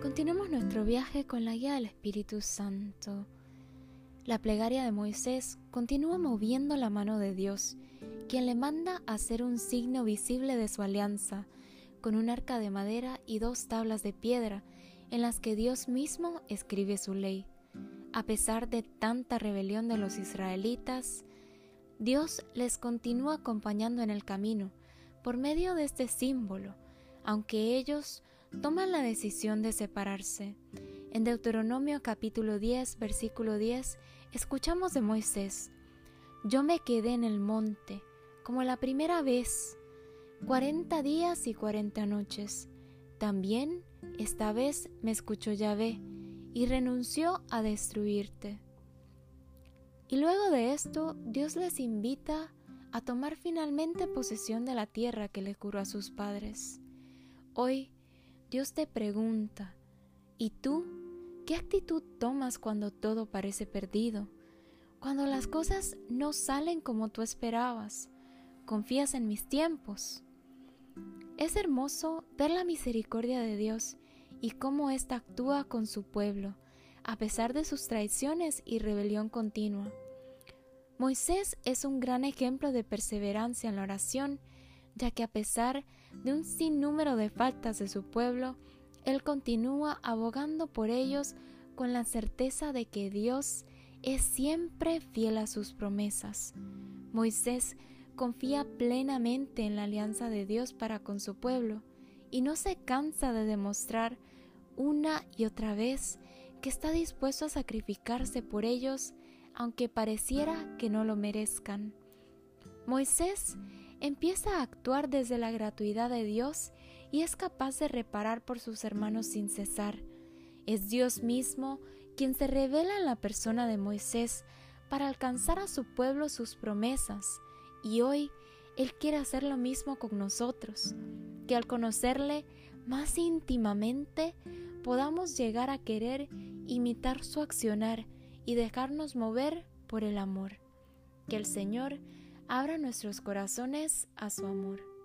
Continuamos nuestro viaje con la guía del Espíritu Santo. La plegaria de Moisés continúa moviendo la mano de Dios, quien le manda hacer un signo visible de su alianza, con un arca de madera y dos tablas de piedra, en las que Dios mismo escribe su ley. A pesar de tanta rebelión de los israelitas, Dios les continúa acompañando en el camino por medio de este símbolo, aunque ellos toman la decisión de separarse. En Deuteronomio capítulo 10, versículo 10, escuchamos de Moisés, Yo me quedé en el monte, como la primera vez, cuarenta días y cuarenta noches. También esta vez me escuchó Yahvé y renunció a destruirte. Y luego de esto, Dios les invita a tomar finalmente posesión de la tierra que le curó a sus padres. Hoy, Dios te pregunta, ¿y tú qué actitud tomas cuando todo parece perdido? Cuando las cosas no salen como tú esperabas, confías en mis tiempos. Es hermoso ver la misericordia de Dios y cómo ésta actúa con su pueblo, a pesar de sus traiciones y rebelión continua. Moisés es un gran ejemplo de perseverancia en la oración, ya que a pesar de un sinnúmero de faltas de su pueblo, él continúa abogando por ellos con la certeza de que Dios es siempre fiel a sus promesas. Moisés confía plenamente en la alianza de Dios para con su pueblo y no se cansa de demostrar una y otra vez que está dispuesto a sacrificarse por ellos aunque pareciera que no lo merezcan. Moisés empieza a actuar desde la gratuidad de Dios y es capaz de reparar por sus hermanos sin cesar. Es Dios mismo quien se revela en la persona de Moisés para alcanzar a su pueblo sus promesas, y hoy Él quiere hacer lo mismo con nosotros, que al conocerle más íntimamente podamos llegar a querer imitar su accionar y dejarnos mover por el amor. Que el Señor abra nuestros corazones a su amor.